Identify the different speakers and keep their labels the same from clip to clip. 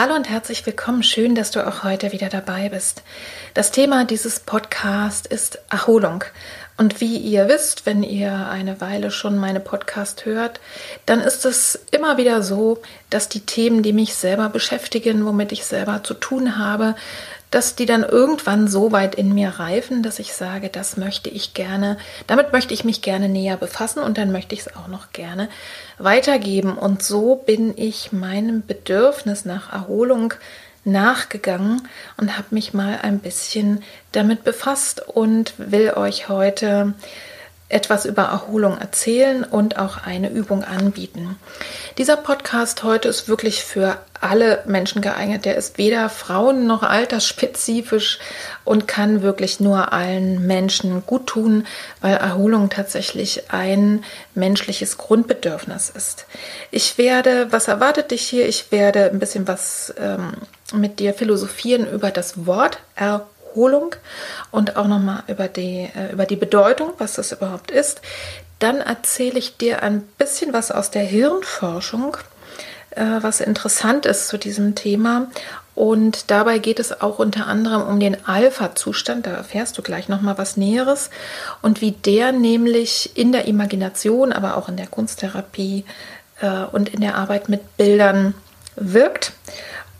Speaker 1: Hallo und herzlich willkommen. Schön, dass du auch heute wieder dabei bist. Das Thema dieses Podcasts ist Erholung. Und wie ihr wisst, wenn ihr eine Weile schon meine Podcast hört, dann ist es immer wieder so, dass die Themen, die mich selber beschäftigen, womit ich selber zu tun habe, dass die dann irgendwann so weit in mir reifen, dass ich sage, das möchte ich gerne, damit möchte ich mich gerne näher befassen und dann möchte ich es auch noch gerne weitergeben. Und so bin ich meinem Bedürfnis nach Erholung nachgegangen und habe mich mal ein bisschen damit befasst und will euch heute etwas über Erholung erzählen und auch eine Übung anbieten. Dieser Podcast heute ist wirklich für alle Menschen geeignet. Der ist weder Frauen noch altersspezifisch und kann wirklich nur allen Menschen gut tun, weil Erholung tatsächlich ein menschliches Grundbedürfnis ist. Ich werde, was erwartet dich hier? Ich werde ein bisschen was ähm, mit dir philosophieren über das Wort Erholung Erholung und auch nochmal über die, äh, über die Bedeutung, was das überhaupt ist. Dann erzähle ich dir ein bisschen was aus der Hirnforschung, äh, was interessant ist zu diesem Thema. Und dabei geht es auch unter anderem um den Alpha-Zustand. Da erfährst du gleich nochmal was Näheres. Und wie der nämlich in der Imagination, aber auch in der Kunsttherapie äh, und in der Arbeit mit Bildern wirkt.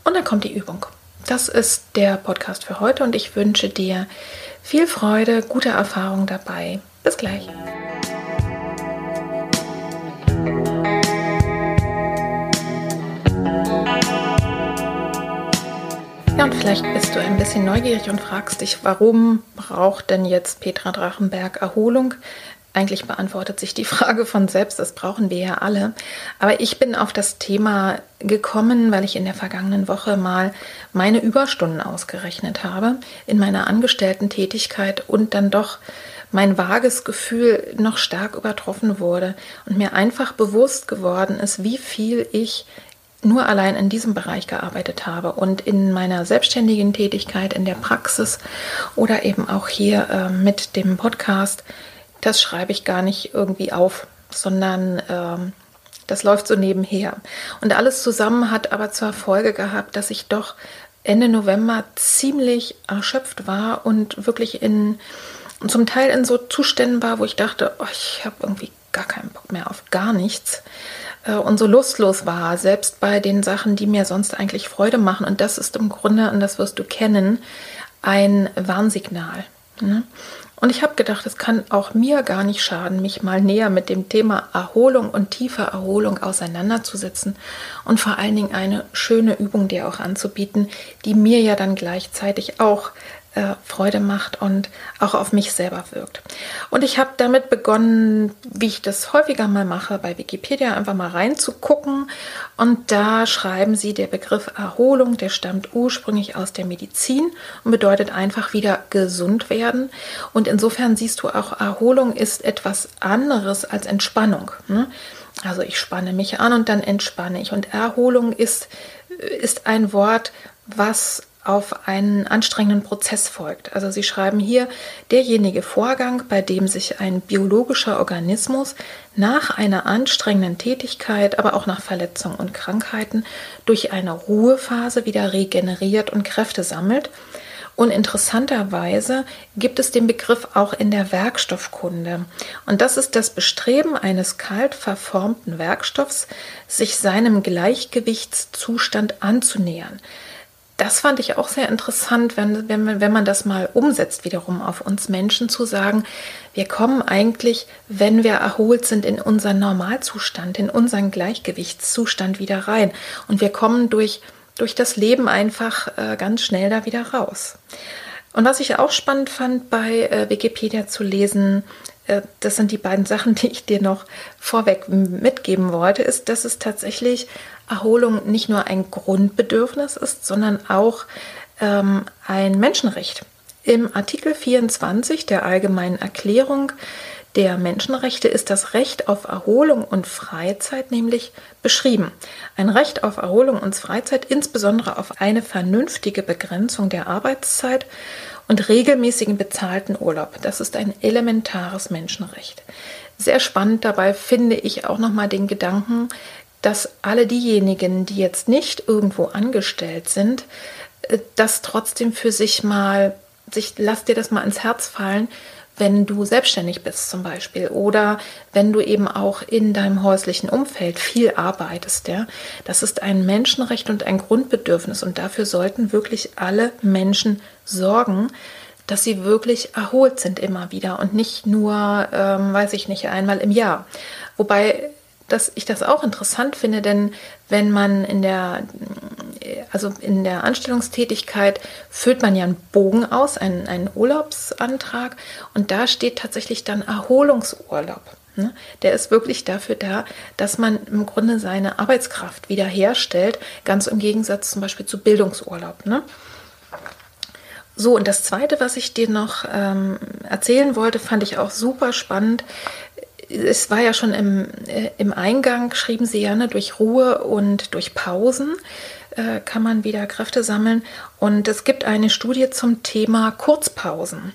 Speaker 1: Und dann kommt die Übung. Das ist der Podcast für heute und ich wünsche dir viel Freude, gute Erfahrung dabei. Bis gleich. Ja, und vielleicht bist du ein bisschen neugierig und fragst dich, warum braucht denn jetzt Petra Drachenberg Erholung? Eigentlich beantwortet sich die Frage von selbst, das brauchen wir ja alle. Aber ich bin auf das Thema gekommen, weil ich in der vergangenen Woche mal meine Überstunden ausgerechnet habe in meiner Angestellten-Tätigkeit und dann doch mein vages Gefühl noch stark übertroffen wurde und mir einfach bewusst geworden ist, wie viel ich nur allein in diesem Bereich gearbeitet habe und in meiner selbstständigen Tätigkeit in der Praxis oder eben auch hier äh, mit dem Podcast das schreibe ich gar nicht irgendwie auf, sondern ähm, das läuft so nebenher. Und alles zusammen hat aber zur Folge gehabt, dass ich doch Ende November ziemlich erschöpft war und wirklich in zum Teil in so Zuständen war, wo ich dachte, oh, ich habe irgendwie gar keinen Bock mehr auf gar nichts äh, und so lustlos war, selbst bei den Sachen, die mir sonst eigentlich Freude machen. Und das ist im Grunde, und das wirst du kennen, ein Warnsignal. Ne? Und ich habe gedacht, es kann auch mir gar nicht schaden, mich mal näher mit dem Thema Erholung und tiefer Erholung auseinanderzusetzen und vor allen Dingen eine schöne Übung dir auch anzubieten, die mir ja dann gleichzeitig auch äh, Freude macht und auch auf mich selber wirkt. Und ich habe damit begonnen, wie ich das häufiger mal mache, bei Wikipedia einfach mal reinzugucken. Und da schreiben sie, der Begriff Erholung, der stammt ursprünglich aus der Medizin und bedeutet einfach wieder gesund werden. Und insofern siehst du auch, Erholung ist etwas anderes als Entspannung. Ne? Also ich spanne mich an und dann entspanne ich. Und Erholung ist, ist ein Wort, was auf einen anstrengenden Prozess folgt. Also Sie schreiben hier, derjenige Vorgang, bei dem sich ein biologischer Organismus nach einer anstrengenden Tätigkeit, aber auch nach Verletzungen und Krankheiten durch eine Ruhephase wieder regeneriert und Kräfte sammelt Und interessanterweise gibt es den Begriff auch in der Werkstoffkunde. Und das ist das Bestreben eines kalt verformten Werkstoffs, sich seinem Gleichgewichtszustand anzunähern das fand ich auch sehr interessant, wenn, wenn, wenn man das mal umsetzt, wiederum auf uns Menschen zu sagen, wir kommen eigentlich, wenn wir erholt sind, in unseren Normalzustand, in unseren Gleichgewichtszustand wieder rein. Und wir kommen durch, durch das Leben einfach äh, ganz schnell da wieder raus. Und was ich auch spannend fand, bei äh, Wikipedia zu lesen, das sind die beiden Sachen, die ich dir noch vorweg mitgeben wollte, ist, dass es tatsächlich Erholung nicht nur ein Grundbedürfnis ist, sondern auch ähm, ein Menschenrecht. Im Artikel 24 der Allgemeinen Erklärung der Menschenrechte ist das Recht auf Erholung und Freizeit nämlich beschrieben. Ein Recht auf Erholung und Freizeit, insbesondere auf eine vernünftige Begrenzung der Arbeitszeit und regelmäßigen bezahlten Urlaub. Das ist ein elementares Menschenrecht. Sehr spannend dabei finde ich auch nochmal den Gedanken, dass alle diejenigen, die jetzt nicht irgendwo angestellt sind, äh, das trotzdem für sich mal, sich, lass dir das mal ins Herz fallen, wenn du selbstständig bist zum Beispiel oder wenn du eben auch in deinem häuslichen Umfeld viel arbeitest, ja, das ist ein Menschenrecht und ein Grundbedürfnis und dafür sollten wirklich alle Menschen sorgen, dass sie wirklich erholt sind immer wieder und nicht nur, ähm, weiß ich nicht, einmal im Jahr. Wobei dass ich das auch interessant finde, denn wenn man in der, also in der Anstellungstätigkeit füllt man ja einen Bogen aus, einen, einen Urlaubsantrag und da steht tatsächlich dann Erholungsurlaub. Ne? Der ist wirklich dafür da, dass man im Grunde seine Arbeitskraft wiederherstellt, ganz im Gegensatz zum Beispiel zu Bildungsurlaub. Ne? So, und das Zweite, was ich dir noch ähm, erzählen wollte, fand ich auch super spannend es war ja schon im, äh, im Eingang, schrieben Sie ja, ne, durch Ruhe und durch Pausen äh, kann man wieder Kräfte sammeln. Und es gibt eine Studie zum Thema Kurzpausen.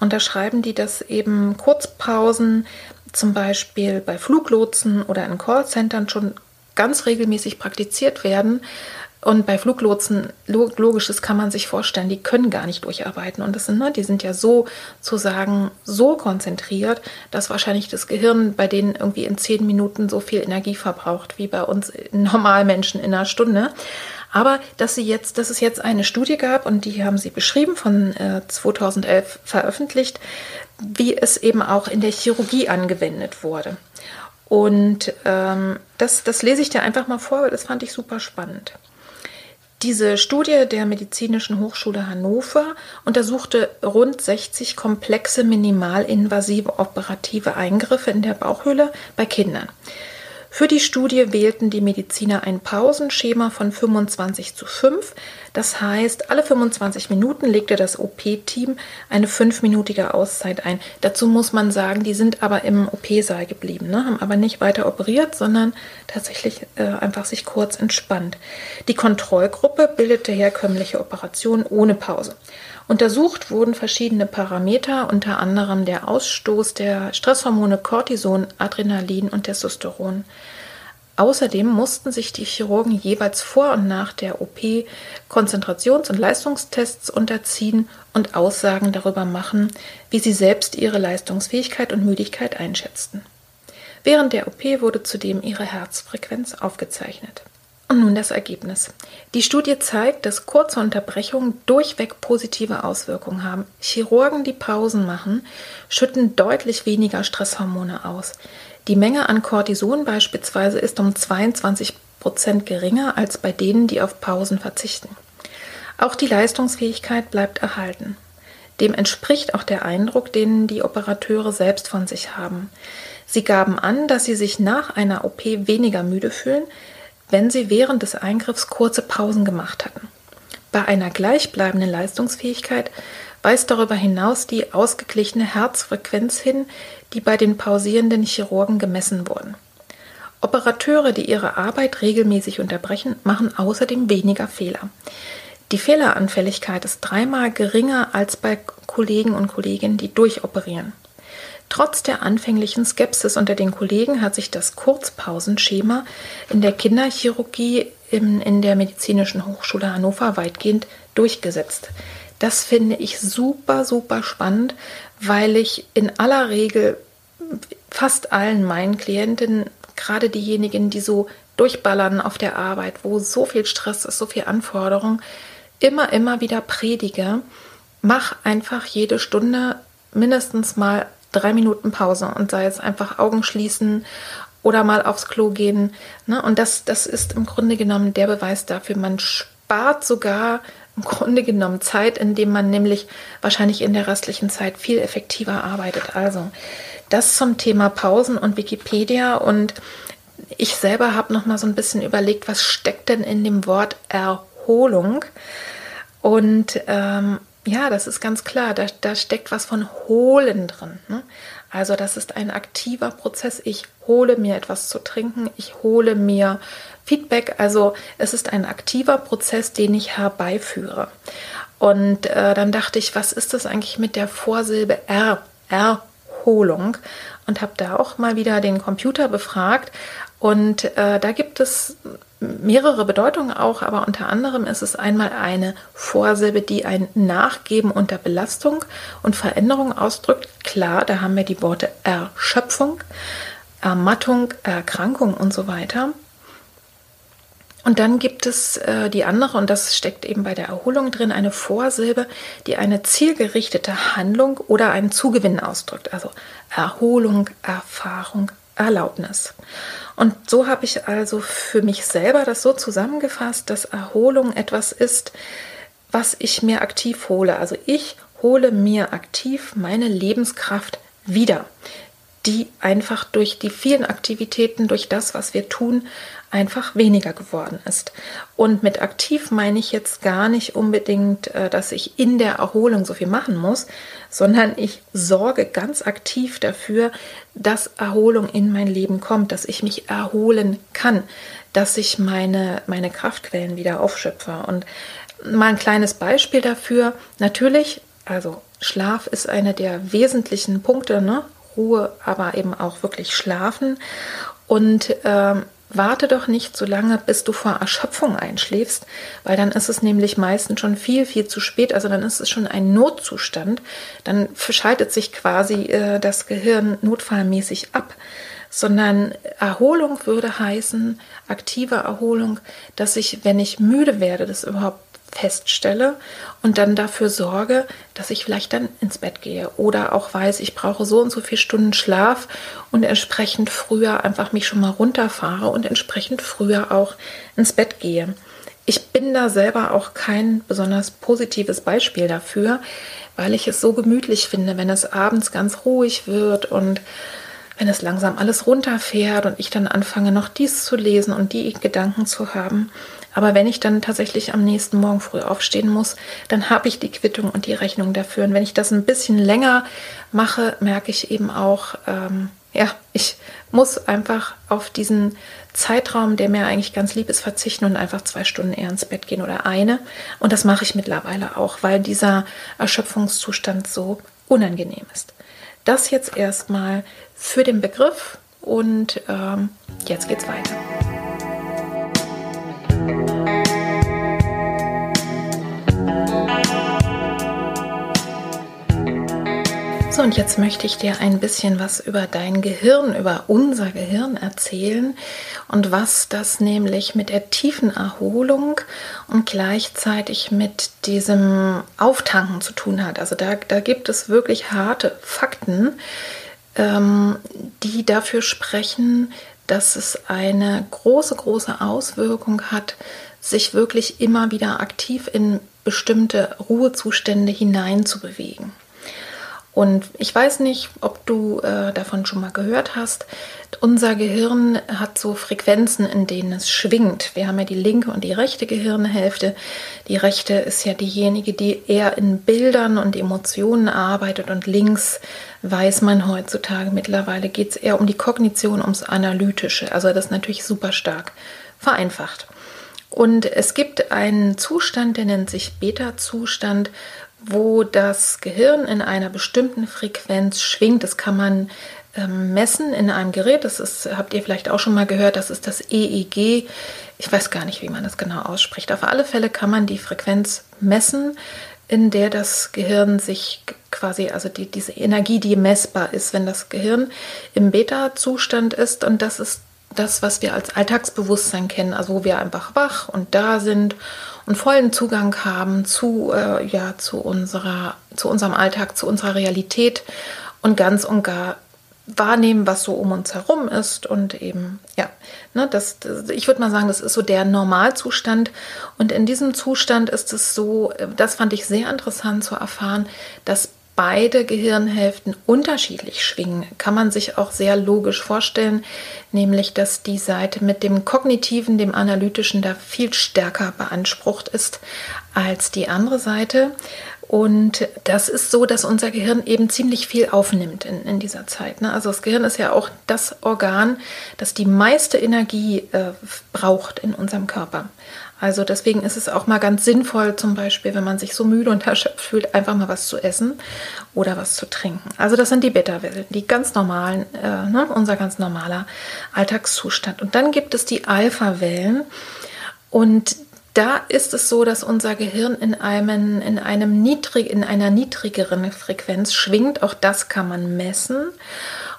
Speaker 1: Und da schreiben die, dass eben Kurzpausen zum Beispiel bei Fluglotsen oder in Callcentern schon ganz regelmäßig praktiziert werden, und bei Fluglotsen, logisches kann man sich vorstellen, die können gar nicht durcharbeiten. Und das sind, ne, die sind ja so zu sagen, so konzentriert, dass wahrscheinlich das Gehirn bei denen irgendwie in zehn Minuten so viel Energie verbraucht wie bei uns Normalmenschen in einer Stunde. Aber dass sie jetzt, dass es jetzt eine Studie gab und die haben sie beschrieben von äh, 2011 veröffentlicht, wie es eben auch in der Chirurgie angewendet wurde. Und ähm, das, das lese ich dir einfach mal vor, weil das fand ich super spannend. Diese Studie der Medizinischen Hochschule Hannover untersuchte rund 60 komplexe minimalinvasive operative Eingriffe in der Bauchhöhle bei Kindern. Für die Studie wählten die Mediziner ein Pausenschema von 25 zu 5. Das heißt, alle 25 Minuten legte das OP-Team eine fünfminütige Auszeit ein. Dazu muss man sagen, die sind aber im OP-Saal geblieben, ne? haben aber nicht weiter operiert, sondern tatsächlich äh, einfach sich kurz entspannt. Die Kontrollgruppe bildete herkömmliche Operationen ohne Pause. Untersucht wurden verschiedene Parameter, unter anderem der Ausstoß der Stresshormone Cortison, Adrenalin und Testosteron. Außerdem mussten sich die Chirurgen jeweils vor und nach der OP Konzentrations- und Leistungstests unterziehen und Aussagen darüber machen, wie sie selbst ihre Leistungsfähigkeit und Müdigkeit einschätzten. Während der OP wurde zudem ihre Herzfrequenz aufgezeichnet. Und nun das Ergebnis. Die Studie zeigt, dass kurze Unterbrechungen durchweg positive Auswirkungen haben. Chirurgen, die Pausen machen, schütten deutlich weniger Stresshormone aus. Die Menge an Cortison beispielsweise ist um 22 Prozent geringer als bei denen, die auf Pausen verzichten. Auch die Leistungsfähigkeit bleibt erhalten. Dem entspricht auch der Eindruck, den die Operateure selbst von sich haben. Sie gaben an, dass sie sich nach einer OP weniger müde fühlen, wenn sie während des Eingriffs kurze Pausen gemacht hatten. Bei einer gleichbleibenden Leistungsfähigkeit weist darüber hinaus die ausgeglichene Herzfrequenz hin, die bei den pausierenden Chirurgen gemessen wurden. Operateure, die ihre Arbeit regelmäßig unterbrechen, machen außerdem weniger Fehler. Die Fehleranfälligkeit ist dreimal geringer als bei Kollegen und Kolleginnen, die durchoperieren. Trotz der anfänglichen Skepsis unter den Kollegen hat sich das Kurzpausenschema in der Kinderchirurgie in, in der Medizinischen Hochschule Hannover weitgehend durchgesetzt. Das finde ich super, super spannend, weil ich in aller Regel fast allen meinen Klientinnen, gerade diejenigen, die so durchballern auf der Arbeit, wo so viel Stress ist, so viel Anforderung, immer, immer wieder predige, mach einfach jede Stunde mindestens mal drei Minuten Pause und sei es einfach Augen schließen oder mal aufs Klo gehen. Ne? Und das, das ist im Grunde genommen der Beweis dafür, man spart sogar im Grunde genommen Zeit, indem man nämlich wahrscheinlich in der restlichen Zeit viel effektiver arbeitet. Also das zum Thema Pausen und Wikipedia und ich selber habe noch mal so ein bisschen überlegt, was steckt denn in dem Wort Erholung? Und ähm, ja, das ist ganz klar, da, da steckt was von Holen drin. Ne? Also das ist ein aktiver Prozess. Ich hole mir etwas zu trinken, ich hole mir Feedback. Also es ist ein aktiver Prozess, den ich herbeiführe. Und äh, dann dachte ich, was ist das eigentlich mit der Vorsilbe R? Erholung. Und habe da auch mal wieder den Computer befragt. Und äh, da gibt es mehrere Bedeutungen auch, aber unter anderem ist es einmal eine Vorsilbe, die ein Nachgeben unter Belastung und Veränderung ausdrückt. Klar, da haben wir die Worte Erschöpfung, Ermattung, Erkrankung und so weiter. Und dann gibt es äh, die andere, und das steckt eben bei der Erholung drin, eine Vorsilbe, die eine zielgerichtete Handlung oder einen Zugewinn ausdrückt. Also Erholung, Erfahrung, Erlaubnis. Und so habe ich also für mich selber das so zusammengefasst, dass Erholung etwas ist, was ich mir aktiv hole. Also ich hole mir aktiv meine Lebenskraft wieder, die einfach durch die vielen Aktivitäten, durch das, was wir tun, einfach weniger geworden ist. Und mit aktiv meine ich jetzt gar nicht unbedingt, äh, dass ich in der Erholung so viel machen muss, sondern ich sorge ganz aktiv dafür, dass Erholung in mein Leben kommt, dass ich mich erholen kann, dass ich meine, meine Kraftquellen wieder aufschöpfe. Und mal ein kleines Beispiel dafür. Natürlich, also Schlaf ist einer der wesentlichen Punkte, ne? Ruhe, aber eben auch wirklich schlafen. Und ähm, Warte doch nicht so lange, bis du vor Erschöpfung einschläfst, weil dann ist es nämlich meistens schon viel, viel zu spät. Also dann ist es schon ein Notzustand. Dann verschaltet sich quasi äh, das Gehirn notfallmäßig ab. Sondern Erholung würde heißen, aktive Erholung, dass ich, wenn ich müde werde, das überhaupt feststelle und dann dafür sorge, dass ich vielleicht dann ins Bett gehe oder auch weiß, ich brauche so und so viele Stunden Schlaf und entsprechend früher einfach mich schon mal runterfahre und entsprechend früher auch ins Bett gehe. Ich bin da selber auch kein besonders positives Beispiel dafür, weil ich es so gemütlich finde, wenn es abends ganz ruhig wird und wenn es langsam alles runterfährt und ich dann anfange, noch dies zu lesen und die Gedanken zu haben. Aber wenn ich dann tatsächlich am nächsten Morgen früh aufstehen muss, dann habe ich die Quittung und die Rechnung dafür. Und wenn ich das ein bisschen länger mache, merke ich eben auch, ähm, ja, ich muss einfach auf diesen Zeitraum, der mir eigentlich ganz lieb ist, verzichten und einfach zwei Stunden eher ins Bett gehen oder eine. Und das mache ich mittlerweile auch, weil dieser Erschöpfungszustand so unangenehm ist. Das jetzt erstmal für den Begriff und ähm, jetzt geht's weiter. So, und jetzt möchte ich dir ein bisschen was über dein Gehirn, über unser Gehirn erzählen und was das nämlich mit der tiefen Erholung und gleichzeitig mit diesem Auftanken zu tun hat. Also da, da gibt es wirklich harte Fakten, ähm, die dafür sprechen, dass es eine große, große Auswirkung hat, sich wirklich immer wieder aktiv in bestimmte Ruhezustände hineinzubewegen. Und ich weiß nicht, ob du äh, davon schon mal gehört hast. Unser Gehirn hat so Frequenzen, in denen es schwingt. Wir haben ja die linke und die rechte Gehirnhälfte. Die rechte ist ja diejenige, die eher in Bildern und Emotionen arbeitet. Und links weiß man heutzutage mittlerweile geht es eher um die Kognition, ums Analytische. Also das ist natürlich super stark vereinfacht. Und es gibt einen Zustand, der nennt sich Beta-Zustand, wo das Gehirn in einer bestimmten Frequenz schwingt. Das kann man ähm, messen in einem Gerät. Das ist, habt ihr vielleicht auch schon mal gehört, das ist das EEG. Ich weiß gar nicht, wie man das genau ausspricht. Auf alle Fälle kann man die Frequenz messen in der das Gehirn sich quasi, also die, diese Energie, die messbar ist, wenn das Gehirn im Beta-Zustand ist. Und das ist das, was wir als Alltagsbewusstsein kennen, also wo wir einfach wach und da sind und vollen Zugang haben zu, äh, ja, zu, unserer, zu unserem Alltag, zu unserer Realität und ganz und gar wahrnehmen, was so um uns herum ist und eben, ja, ne, das, das ich würde mal sagen, das ist so der Normalzustand. Und in diesem Zustand ist es so, das fand ich sehr interessant zu erfahren, dass beide Gehirnhälften unterschiedlich schwingen, kann man sich auch sehr logisch vorstellen, nämlich dass die Seite mit dem kognitiven, dem analytischen da viel stärker beansprucht ist als die andere Seite. Und das ist so, dass unser Gehirn eben ziemlich viel aufnimmt in, in dieser Zeit. Ne? Also das Gehirn ist ja auch das Organ, das die meiste Energie äh, braucht in unserem Körper. Also deswegen ist es auch mal ganz sinnvoll, zum Beispiel, wenn man sich so müde und erschöpft fühlt, einfach mal was zu essen oder was zu trinken. Also das sind die Beta-Wellen, die ganz normalen, äh, ne, unser ganz normaler Alltagszustand. Und dann gibt es die Alpha-Wellen und da ist es so, dass unser Gehirn in einem, in einem niedrig, in einer niedrigeren Frequenz schwingt. Auch das kann man messen.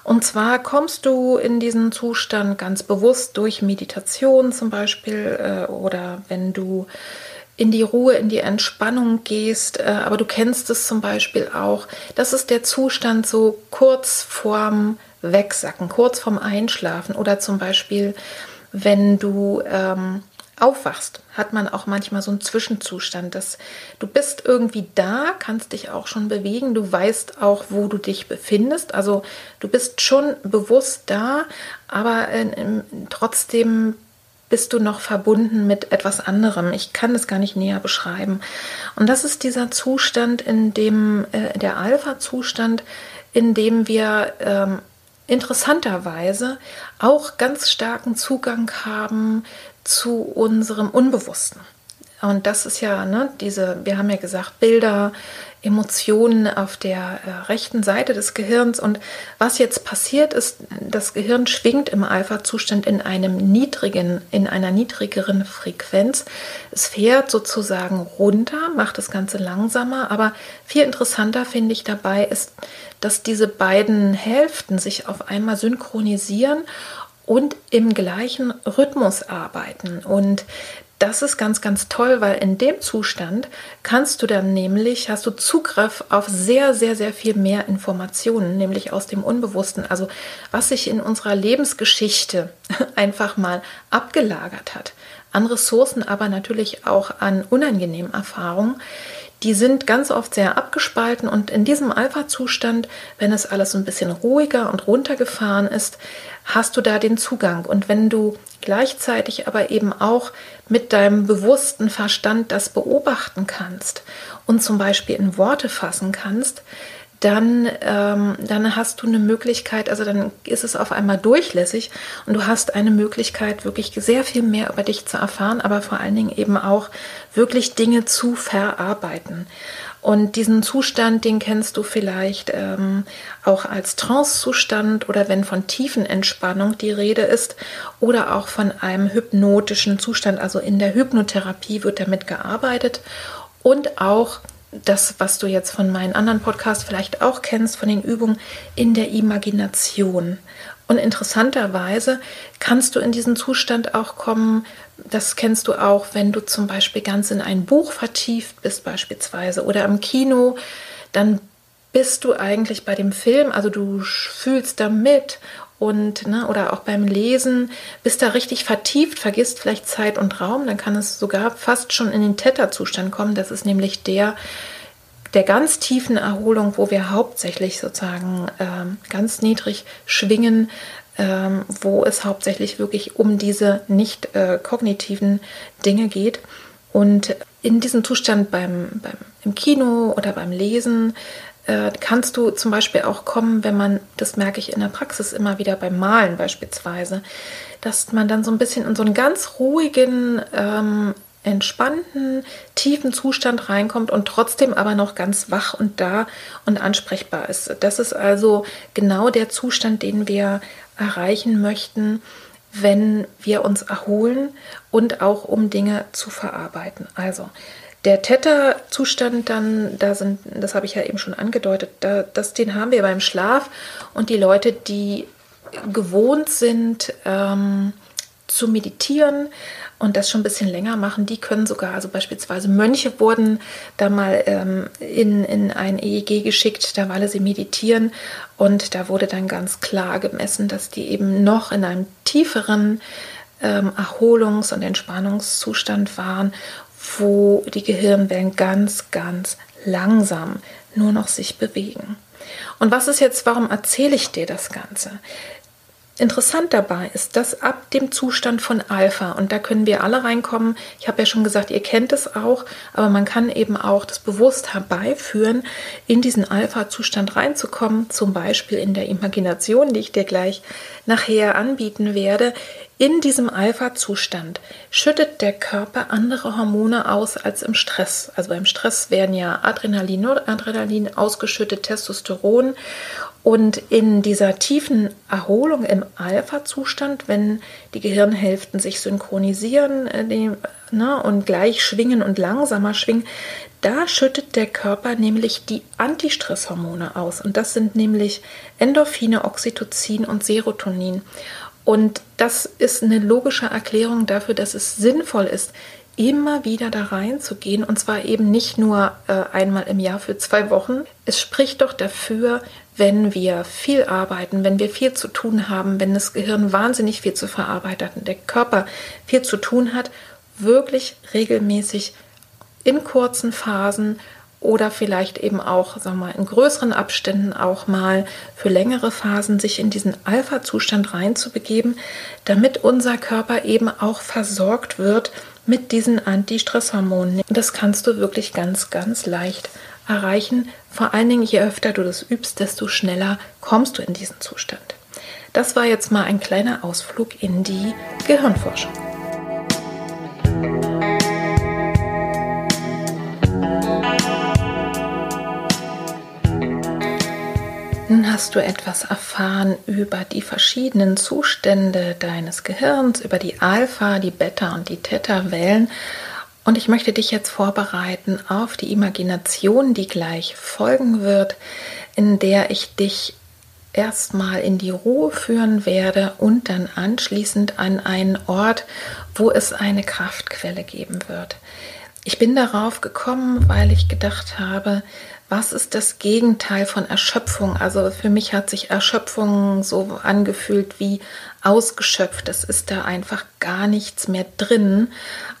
Speaker 1: Und zwar kommst du in diesen Zustand ganz bewusst durch Meditation zum Beispiel äh, oder wenn du in die Ruhe, in die Entspannung gehst. Äh, aber du kennst es zum Beispiel auch. Das ist der Zustand so kurz vorm Wegsacken, kurz vorm Einschlafen oder zum Beispiel, wenn du ähm, aufwachst, hat man auch manchmal so einen Zwischenzustand, dass du bist irgendwie da, kannst dich auch schon bewegen, du weißt auch, wo du dich befindest, also du bist schon bewusst da, aber äh, trotzdem bist du noch verbunden mit etwas anderem. Ich kann es gar nicht näher beschreiben. Und das ist dieser Zustand, in dem äh, der Alpha-Zustand, in dem wir ähm, interessanterweise auch ganz starken Zugang haben zu unserem Unbewussten. Und das ist ja, ne, diese, wir haben ja gesagt, Bilder, Emotionen auf der äh, rechten Seite des Gehirns. Und was jetzt passiert ist, das Gehirn schwingt im Alpha-Zustand in einem niedrigen, in einer niedrigeren Frequenz. Es fährt sozusagen runter, macht das Ganze langsamer. Aber viel interessanter finde ich dabei ist, dass diese beiden Hälften sich auf einmal synchronisieren und im gleichen Rhythmus arbeiten. Und das ist ganz, ganz toll, weil in dem Zustand kannst du dann nämlich, hast du Zugriff auf sehr, sehr, sehr viel mehr Informationen, nämlich aus dem Unbewussten. Also was sich in unserer Lebensgeschichte einfach mal abgelagert hat. An Ressourcen, aber natürlich auch an unangenehmen Erfahrungen die sind ganz oft sehr abgespalten und in diesem Alpha-Zustand, wenn es alles ein bisschen ruhiger und runtergefahren ist, hast du da den Zugang. Und wenn du gleichzeitig aber eben auch mit deinem bewussten Verstand das beobachten kannst und zum Beispiel in Worte fassen kannst, dann, ähm, dann hast du eine Möglichkeit, also dann ist es auf einmal durchlässig und du hast eine Möglichkeit, wirklich sehr viel mehr über dich zu erfahren, aber vor allen Dingen eben auch wirklich Dinge zu verarbeiten. Und diesen Zustand, den kennst du vielleicht ähm, auch als Trance-Zustand oder wenn von tiefen Entspannung die Rede ist oder auch von einem hypnotischen Zustand. Also in der Hypnotherapie wird damit gearbeitet und auch das, was du jetzt von meinen anderen Podcasts vielleicht auch kennst, von den Übungen in der Imagination. Und interessanterweise kannst du in diesen Zustand auch kommen, das kennst du auch, wenn du zum Beispiel ganz in ein Buch vertieft bist beispielsweise oder im Kino, dann bist du eigentlich bei dem Film, also du fühlst da mit und ne, oder auch beim Lesen bist da richtig vertieft, vergisst vielleicht Zeit und Raum, dann kann es sogar fast schon in den Theta-Zustand kommen. Das ist nämlich der der ganz tiefen Erholung, wo wir hauptsächlich sozusagen ähm, ganz niedrig schwingen, ähm, wo es hauptsächlich wirklich um diese nicht äh, kognitiven Dinge geht. Und in diesem Zustand beim, beim im Kino oder beim Lesen äh, kannst du zum Beispiel auch kommen, wenn man, das merke ich in der Praxis immer wieder beim Malen beispielsweise, dass man dann so ein bisschen in so einen ganz ruhigen, ähm, entspannten, tiefen Zustand reinkommt und trotzdem aber noch ganz wach und da und ansprechbar ist. Das ist also genau der Zustand, den wir erreichen möchten, wenn wir uns erholen und auch um Dinge zu verarbeiten. Also Der Theta-Zustand dann, da sind, das habe ich ja eben schon angedeutet, da, das, den haben wir beim Schlaf. Und die Leute, die gewohnt sind ähm, zu meditieren und das schon ein bisschen länger machen, die können sogar, also beispielsweise Mönche wurden da mal ähm, in, in ein EEG geschickt, da weil sie meditieren. Und da wurde dann ganz klar gemessen, dass die eben noch in einem tieferen ähm, Erholungs- und Entspannungszustand waren, wo die Gehirnwellen ganz, ganz langsam nur noch sich bewegen. Und was ist jetzt, warum erzähle ich dir das Ganze? Interessant dabei ist, dass ab dem Zustand von Alpha, und da können wir alle reinkommen, ich habe ja schon gesagt, ihr kennt es auch, aber man kann eben auch das bewusst herbeiführen, in diesen Alpha-Zustand reinzukommen, zum Beispiel in der Imagination, die ich dir gleich nachher anbieten werde. In diesem Alpha-Zustand schüttet der Körper andere Hormone aus als im Stress. Also beim Stress werden ja Adrenalin, Noradrenalin ausgeschüttet, Testosteron und in dieser tiefen Erholung im Alpha-Zustand, wenn die Gehirnhälften sich synchronisieren äh, die, ne, und gleich schwingen und langsamer schwingen, da schüttet der Körper nämlich die Antistresshormone aus. Und das sind nämlich Endorphine, Oxytocin und Serotonin. Und das ist eine logische Erklärung dafür, dass es sinnvoll ist, immer wieder da reinzugehen und zwar eben nicht nur äh, einmal im Jahr für zwei Wochen. Es spricht doch dafür, wenn wir viel arbeiten, wenn wir viel zu tun haben, wenn das Gehirn wahnsinnig viel zu verarbeiten hat und der Körper viel zu tun hat, wirklich regelmäßig in kurzen Phasen oder vielleicht eben auch sagen wir mal, in größeren Abständen auch mal für längere Phasen sich in diesen Alpha-Zustand reinzubegeben, damit unser Körper eben auch versorgt wird mit diesen Antistresshormonen. Das kannst du wirklich ganz, ganz leicht erreichen. Vor allen Dingen, je öfter du das übst, desto schneller kommst du in diesen Zustand. Das war jetzt mal ein kleiner Ausflug in die Gehirnforschung. Nun hast du etwas erfahren über die verschiedenen Zustände deines Gehirns, über die Alpha, die Beta und die Theta-Wellen und ich möchte dich jetzt vorbereiten auf die Imagination, die gleich folgen wird, in der ich dich erstmal in die Ruhe führen werde und dann anschließend an einen Ort, wo es eine Kraftquelle geben wird. Ich bin darauf gekommen, weil ich gedacht habe, was ist das Gegenteil von Erschöpfung? Also für mich hat sich Erschöpfung so angefühlt wie ausgeschöpft. Es ist da einfach gar nichts mehr drin.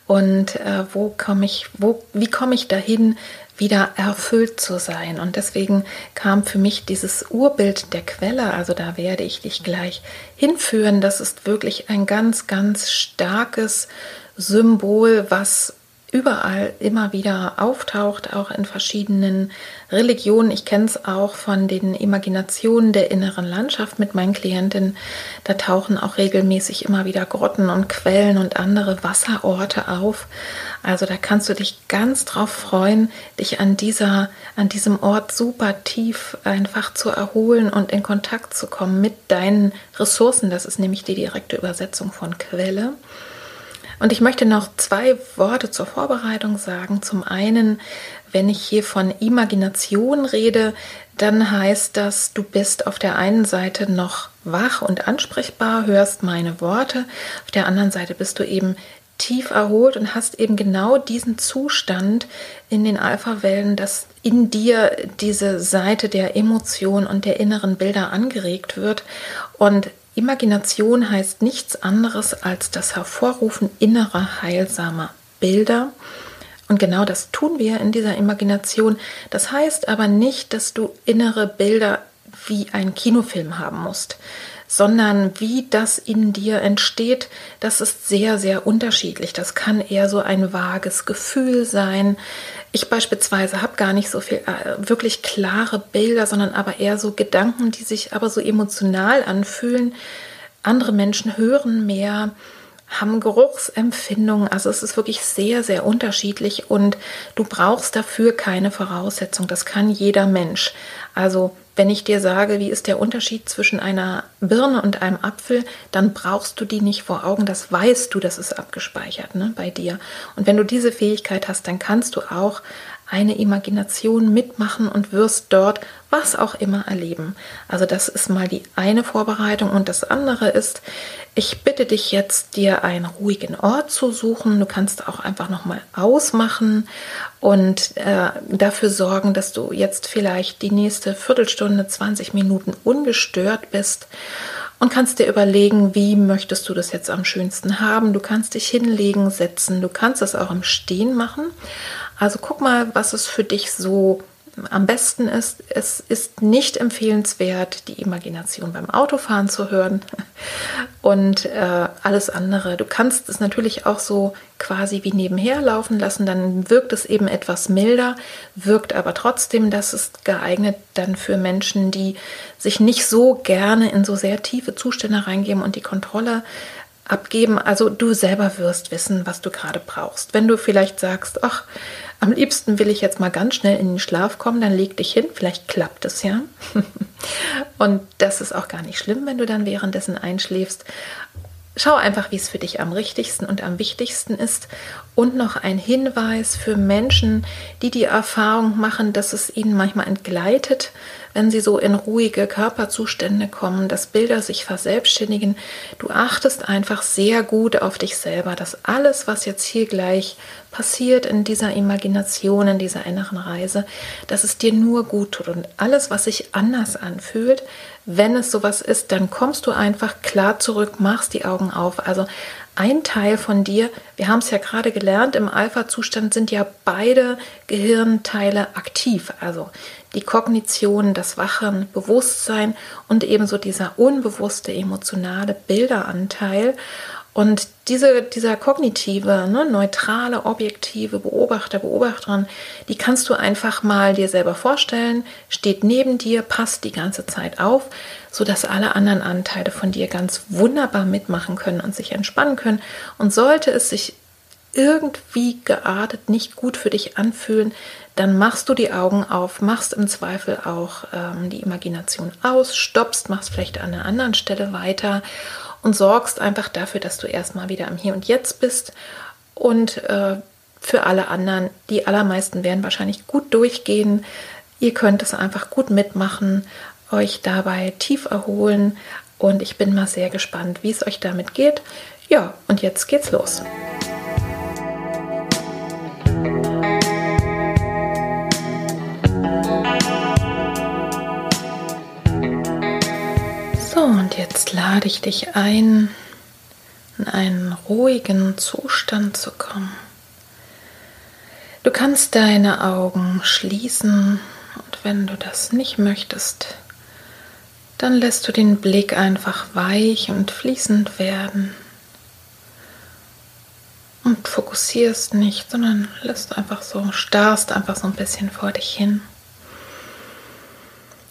Speaker 1: Und äh, wo komme ich, wo, wie komme ich dahin, wieder erfüllt zu sein? Und deswegen kam für mich dieses Urbild der Quelle, also da werde ich dich gleich hinführen. Das ist wirklich ein ganz, ganz starkes Symbol, was überall immer wieder auftaucht, auch in verschiedenen Religionen. Ich kenne es auch von den Imaginationen der inneren Landschaft mit meinen Klientinnen. Da tauchen auch regelmäßig immer wieder Grotten und Quellen und andere Wasserorte auf. Also da kannst du dich ganz drauf freuen, dich an dieser, an diesem Ort super tief einfach zu erholen und in Kontakt zu kommen mit deinen Ressourcen. Das ist nämlich die direkte Übersetzung von Quelle. Und ich möchte noch zwei Worte zur Vorbereitung sagen. Zum einen, wenn ich hier von Imagination rede, dann heißt das, du bist auf der einen Seite noch wach und ansprechbar, hörst meine Worte, auf der anderen Seite bist du eben tief erholt und hast eben genau diesen Zustand in den Alpha-Wellen, dass in dir diese Seite der Emotion und der inneren Bilder angeregt wird. Und Imagination heißt nichts anderes als das Hervorrufen innerer heilsamer Bilder. Und genau das tun wir in dieser Imagination. Das heißt aber nicht, dass du innere Bilder wie ein Kinofilm haben musst, sondern wie das in dir entsteht, das ist sehr, sehr unterschiedlich. Das kann eher so ein vages Gefühl sein, ich beispielsweise habe gar nicht so viel äh, wirklich klare Bilder, sondern aber eher so Gedanken, die sich aber so emotional anfühlen. Andere Menschen hören mehr, haben Geruchsempfindungen. Also es ist wirklich sehr, sehr unterschiedlich und du brauchst dafür keine Voraussetzung. Das kann jeder Mensch. Also Wenn ich dir sage, wie ist der Unterschied zwischen einer Birne und einem Apfel, dann brauchst du die nicht vor Augen. Das weißt du, das ist abgespeichert ne, bei dir. Und wenn du diese Fähigkeit hast, dann kannst du auch eine Imagination mitmachen und wirst dort was auch immer erleben. Also das ist mal die eine Vorbereitung und das andere ist, ich bitte dich jetzt, dir einen ruhigen Ort zu suchen. Du kannst auch einfach noch mal ausmachen und äh, dafür sorgen, dass du jetzt vielleicht die nächste Viertelstunde, 20 Minuten ungestört bist und kannst dir überlegen, wie möchtest du das jetzt am schönsten haben. Du kannst dich hinlegen, setzen, du kannst es auch im Stehen machen. Also guck mal, was es für dich so am besten ist. Es ist nicht empfehlenswert, die Imagination beim Autofahren zu hören und äh, alles andere. Du kannst es natürlich auch so quasi wie nebenher laufen lassen, dann wirkt es eben etwas milder, wirkt aber trotzdem, das ist geeignet dann für Menschen, die sich nicht so gerne in so sehr tiefe Zustände reingeben und die Kontrolle abgeben. Also du selber wirst wissen, was du gerade brauchst. Wenn du vielleicht sagst, ach, am liebsten will ich jetzt mal ganz schnell in den Schlaf kommen, dann leg dich hin, vielleicht klappt es ja. und das ist auch gar nicht schlimm, wenn du dann währenddessen einschläfst. Schau einfach, wie es für dich am richtigsten und am wichtigsten ist. Und noch ein Hinweis für Menschen, die die Erfahrung machen, dass es ihnen manchmal entgleitet, wenn sie so in ruhige Körperzustände kommen, dass Bilder sich verselbstständigen. Du achtest einfach sehr gut auf dich selber, dass alles, was jetzt hier gleich passiert in dieser Imagination, in dieser inneren Reise, dass es dir nur gut tut. Und alles, was sich anders anfühlt, wenn es sowas ist, dann kommst du einfach klar zurück, machst die Augen auf. Also ein Teil von dir, wir haben es ja gerade gelernt, im Alpha-Zustand sind ja beide Gehirnteile aktiv. Also die Kognition, das Wachen, Bewusstsein und ebenso dieser unbewusste emotionale Bilderanteil. Und diese, dieser kognitive, ne, neutrale, objektive Beobachter, Beobachterin, die kannst du einfach mal dir selber vorstellen, steht neben dir, passt die ganze Zeit auf, sodass alle anderen Anteile von dir ganz wunderbar mitmachen können und sich entspannen können. Und sollte es sich irgendwie geartet nicht gut für dich anfühlen, dann machst du die Augen auf, machst im Zweifel auch ähm, die Imagination aus, stoppst, machst vielleicht an einer anderen Stelle weiter und sorgst einfach dafür, dass du erstmal wieder am Hier und Jetzt bist. Und äh, für alle anderen, die allermeisten werden wahrscheinlich gut durchgehen. Ihr könnt es einfach gut mitmachen, euch dabei tief erholen. Und ich bin mal sehr gespannt, wie es euch damit geht. Ja, und jetzt geht's los. Und jetzt lade ich dich ein, in einen ruhigen Zustand zu kommen. Du kannst deine Augen schließen und wenn du das nicht möchtest, dann lässt du den Blick einfach weich und fließend werden und fokussierst nicht, sondern lässt einfach so, starrst einfach so ein bisschen vor dich hin.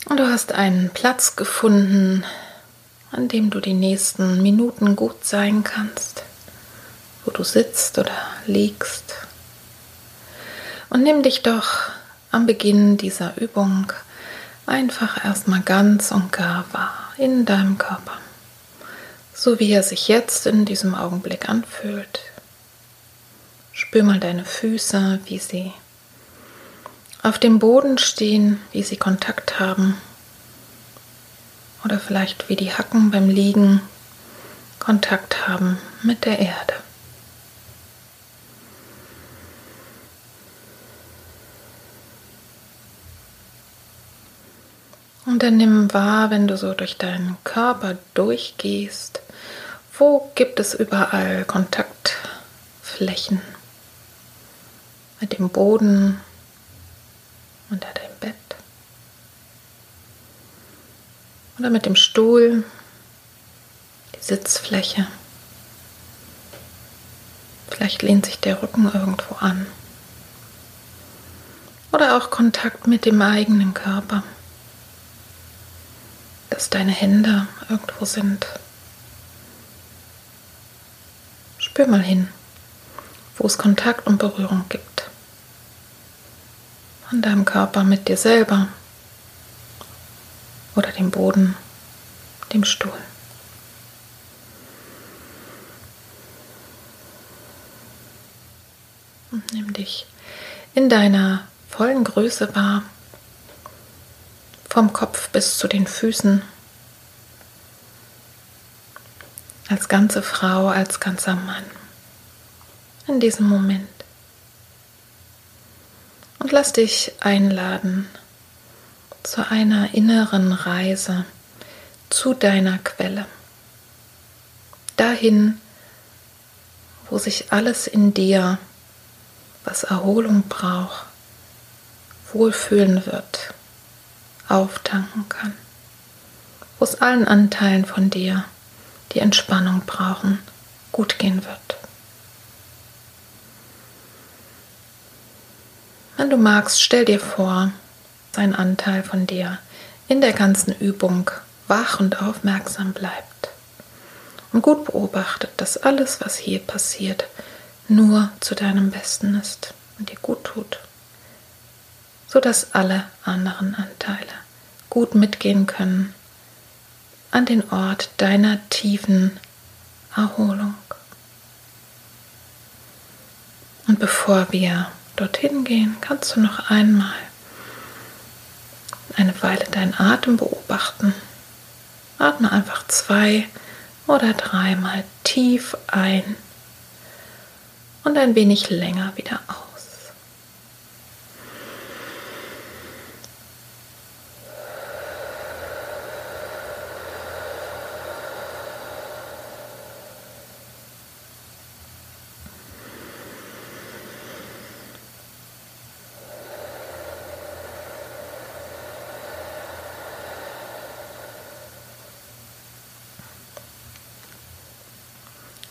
Speaker 1: Und du hast einen Platz gefunden, an dem du die nächsten Minuten gut sein kannst, wo du sitzt oder liegst. Und nimm dich doch am Beginn dieser Übung einfach erstmal ganz und gar wahr in deinem Körper, so wie er sich jetzt in diesem Augenblick anfühlt. Spür mal deine Füße, wie sie auf dem Boden stehen, wie sie Kontakt haben oder vielleicht wie die Hacken beim Liegen Kontakt haben mit der Erde. Und dann nimm wahr, wenn du so durch deinen Körper durchgehst, wo gibt es überall Kontaktflächen mit dem Boden, unter deinem Bett. Oder mit dem Stuhl, die Sitzfläche. Vielleicht lehnt sich der Rücken irgendwo an. Oder auch Kontakt mit dem eigenen Körper. Dass deine Hände irgendwo sind. Spür mal hin, wo es Kontakt und Berührung gibt. An deinem Körper mit dir selber oder dem Boden, dem Stuhl. Und nimm dich in deiner vollen Größe wahr, vom Kopf bis zu den Füßen, als ganze Frau, als ganzer Mann, in diesem Moment. Und lass dich einladen zu einer inneren Reise zu deiner Quelle. Dahin, wo sich alles in dir, was Erholung braucht, wohlfühlen wird, auftanken kann, wo es allen Anteilen von dir, die Entspannung brauchen, gut gehen wird. Wenn du magst, stell dir vor, ein Anteil von dir in der ganzen Übung wach und aufmerksam bleibt und gut beobachtet, dass alles, was hier passiert, nur zu deinem Besten ist und dir gut tut, sodass alle anderen Anteile gut mitgehen können an den Ort deiner tiefen Erholung. Und bevor wir dorthin gehen, kannst du noch einmal eine Weile deinen Atem beobachten. Atme einfach zwei oder dreimal tief ein und ein wenig länger wieder aus.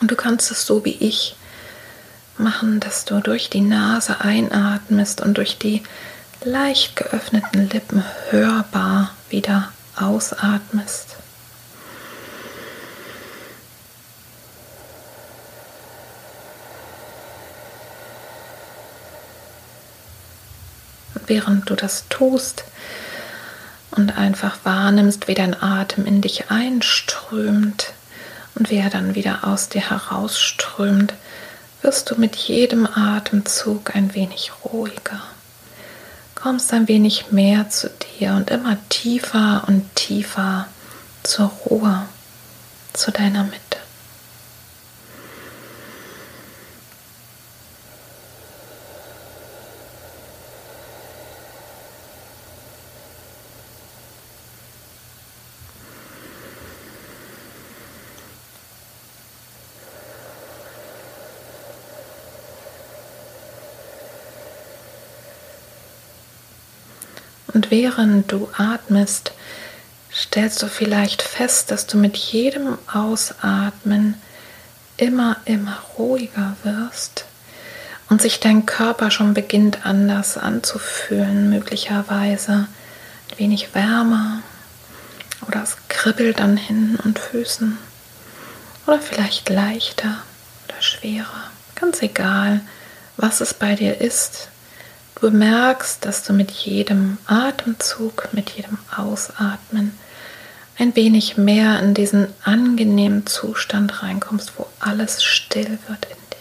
Speaker 1: Und du kannst es so wie ich machen, dass du durch die Nase einatmest und durch die leicht geöffneten Lippen hörbar wieder ausatmest. Während du das tust und einfach wahrnimmst, wie dein Atem in dich einströmt, und wie er dann wieder aus dir herausströmt, wirst du mit jedem Atemzug ein wenig ruhiger, kommst ein wenig mehr zu dir und immer tiefer und tiefer zur Ruhe, zu deiner Mitte. Und während du atmest, stellst du vielleicht fest, dass du mit jedem Ausatmen immer, immer ruhiger wirst und sich dein Körper schon beginnt anders anzufühlen, möglicherweise ein wenig wärmer oder es kribbelt an Händen und Füßen oder vielleicht leichter oder schwerer, ganz egal, was es bei dir ist. Du bemerkst, dass du mit jedem Atemzug, mit jedem Ausatmen ein wenig mehr in diesen angenehmen Zustand reinkommst, wo alles still wird in dir.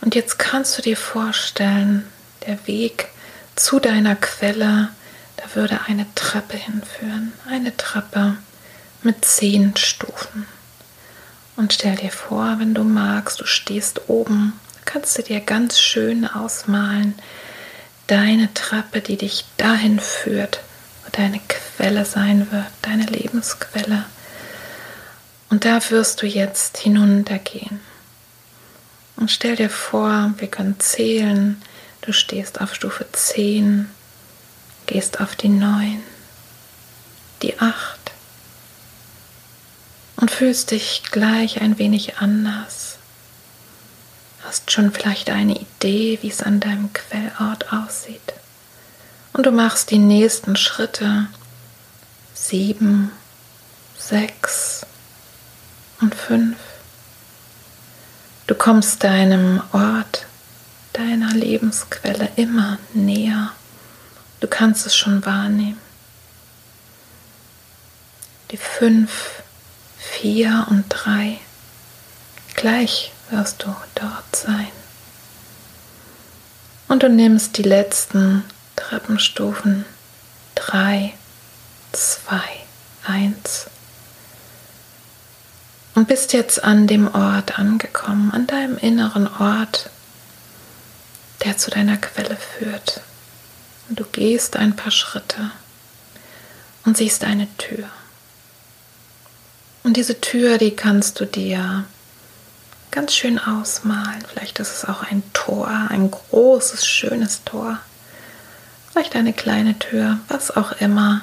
Speaker 1: Und jetzt kannst du dir vorstellen, der Weg zu deiner Quelle, da würde eine Treppe hinführen, eine Treppe mit zehn Stufen. Und stell dir vor, wenn du magst, du stehst oben, kannst du dir ganz schön ausmalen, deine Treppe, die dich dahin führt, wo deine Quelle sein wird, deine Lebensquelle. Und da wirst du jetzt hinuntergehen. Und stell dir vor, wir können zählen, du stehst auf Stufe 10, gehst auf die neun, die acht und fühlst dich gleich ein wenig anders. Hast schon vielleicht eine Idee, wie es an deinem Quellort aussieht. Und du machst die nächsten Schritte. Sieben, sechs und fünf. Du kommst deinem Ort, deiner Lebensquelle immer näher. Du kannst es schon wahrnehmen. Die fünf, vier und drei. Gleich wirst du dort sein. Und du nimmst die letzten Treppenstufen. Drei, zwei, eins. Und bist jetzt an dem Ort angekommen, an deinem inneren Ort, der zu deiner Quelle führt. Und du gehst ein paar Schritte und siehst eine Tür. Und diese Tür, die kannst du dir ganz schön ausmalen. Vielleicht ist es auch ein Tor, ein großes, schönes Tor. Vielleicht eine kleine Tür, was auch immer.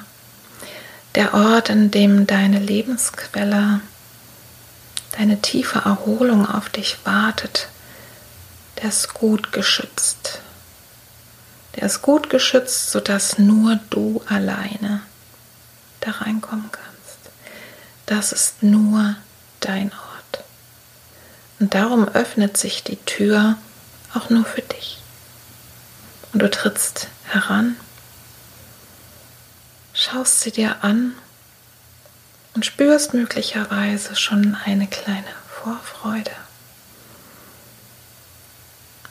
Speaker 1: Der Ort, an dem deine Lebensquelle, deine tiefe Erholung auf dich wartet, der ist gut geschützt. Der ist gut geschützt, sodass nur du alleine da reinkommen kannst das ist nur dein Ort. Und darum öffnet sich die Tür auch nur für dich. Und du trittst heran, schaust sie dir an und spürst möglicherweise schon eine kleine Vorfreude.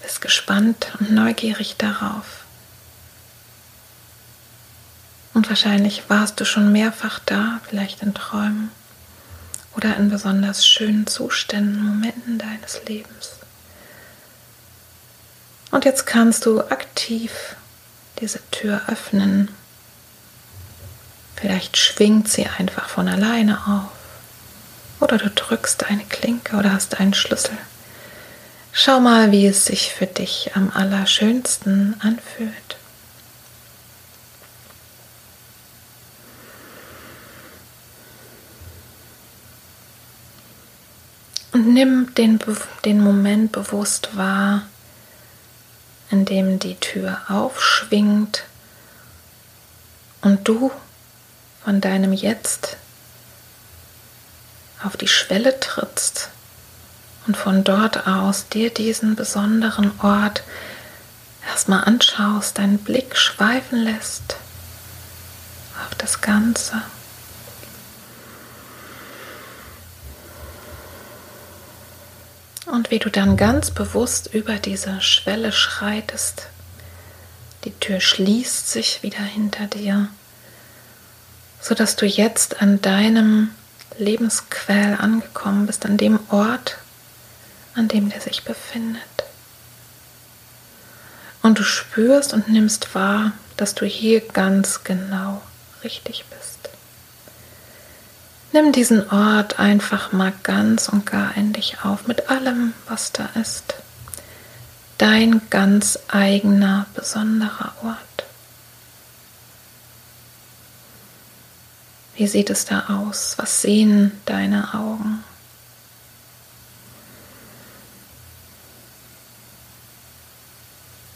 Speaker 1: Bist gespannt und neugierig darauf. Und wahrscheinlich warst du schon mehrfach da, vielleicht in Träumen oder in besonders schönen Zuständen, Momenten deines Lebens. Und jetzt kannst du aktiv diese Tür öffnen. Vielleicht schwingt sie einfach von alleine auf. Oder du drückst eine Klinke oder hast einen Schlüssel. Schau mal, wie es sich für dich am allerschönsten anfühlt. Und nimm den, den Moment bewusst wahr, in dem die Tür aufschwingt und du von deinem Jetzt auf die Schwelle trittst und von dort aus dir diesen besonderen Ort erstmal anschaust, deinen Blick schweifen lässt auf das Ganze. Und wie du dann ganz bewusst über diese Schwelle schreitest. Die Tür schließt sich wieder hinter dir, sodass du jetzt an deinem Lebensquell angekommen bist, an dem Ort, an dem der sich befindet. Und du spürst und nimmst wahr, dass du hier ganz genau richtig bist. Nimm diesen Ort einfach mal ganz und gar in dich auf mit allem, was da ist. Dein ganz eigener, besonderer Ort. Wie sieht es da aus? Was sehen deine Augen?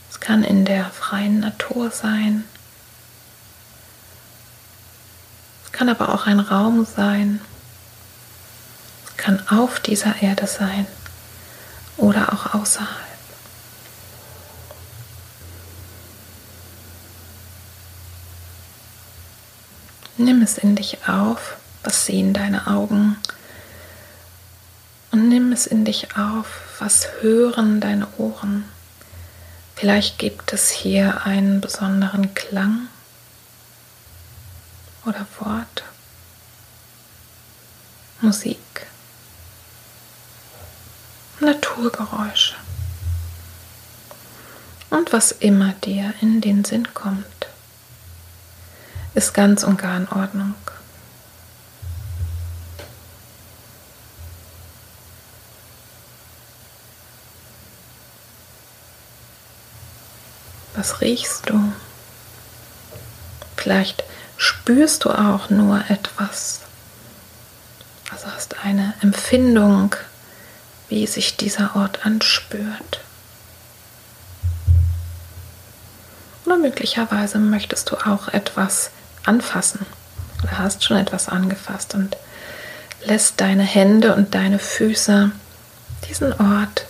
Speaker 1: Es kann in der freien Natur sein. Kann aber auch ein Raum sein, kann auf dieser Erde sein oder auch außerhalb. Nimm es in dich auf, was sehen deine Augen und nimm es in dich auf, was hören deine Ohren. Vielleicht gibt es hier einen besonderen Klang oder Worte, Musik, Naturgeräusche und was immer dir in den Sinn kommt, ist ganz und gar in Ordnung. Was riechst du? Vielleicht spürst du auch nur etwas. Also hast eine Empfindung, wie sich dieser Ort anspürt. Oder möglicherweise möchtest du auch etwas anfassen oder hast schon etwas angefasst und lässt deine Hände und deine Füße diesen Ort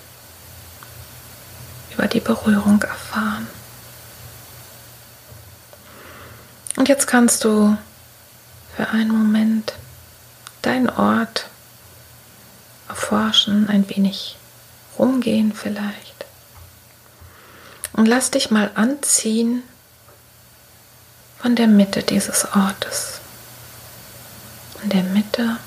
Speaker 1: über die Berührung erfahren. Und jetzt kannst du für einen Moment deinen Ort erforschen, ein wenig rumgehen vielleicht. Und lass dich mal anziehen von der Mitte dieses Ortes. In der Mitte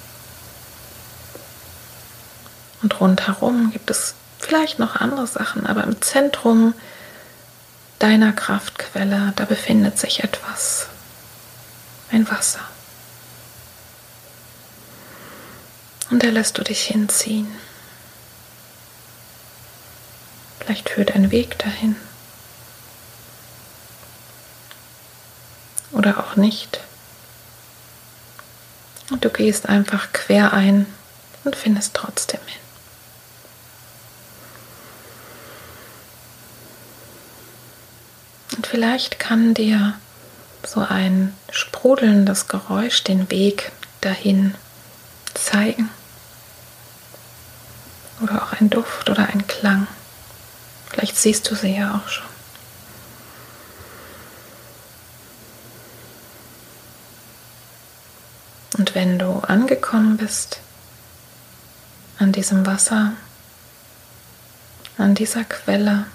Speaker 1: und rundherum gibt es vielleicht noch andere Sachen, aber im Zentrum deiner Kraftquelle, da befindet sich etwas, ein Wasser. Und da lässt du dich hinziehen. Vielleicht führt ein Weg dahin. Oder auch nicht. Und du gehst einfach quer ein und findest trotzdem hin. Und vielleicht kann dir so ein sprudelndes Geräusch den Weg dahin zeigen. Oder auch ein Duft oder ein Klang. Vielleicht siehst du sie ja auch schon. Und wenn du angekommen bist an diesem Wasser, an dieser Quelle,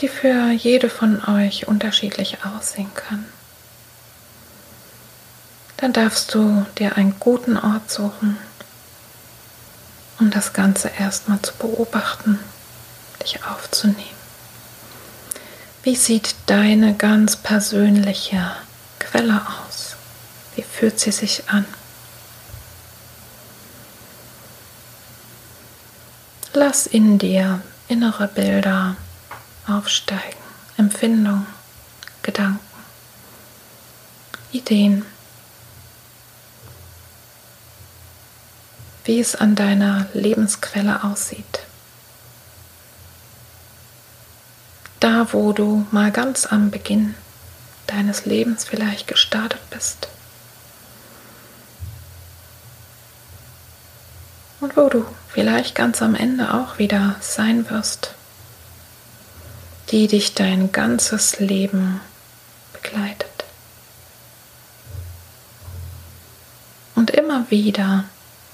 Speaker 1: die für jede von euch unterschiedlich aussehen kann, dann darfst du dir einen guten Ort suchen, um das Ganze erstmal zu beobachten, dich aufzunehmen. Wie sieht deine ganz persönliche Quelle aus? Wie fühlt sie sich an? Lass in dir innere Bilder aufsteigen, Empfindungen, Gedanken, Ideen. wie es an deiner Lebensquelle aussieht. Da, wo du mal ganz am Beginn deines Lebens vielleicht gestartet bist. Und wo du vielleicht ganz am Ende auch wieder sein wirst, die dich dein ganzes Leben begleitet. Und immer wieder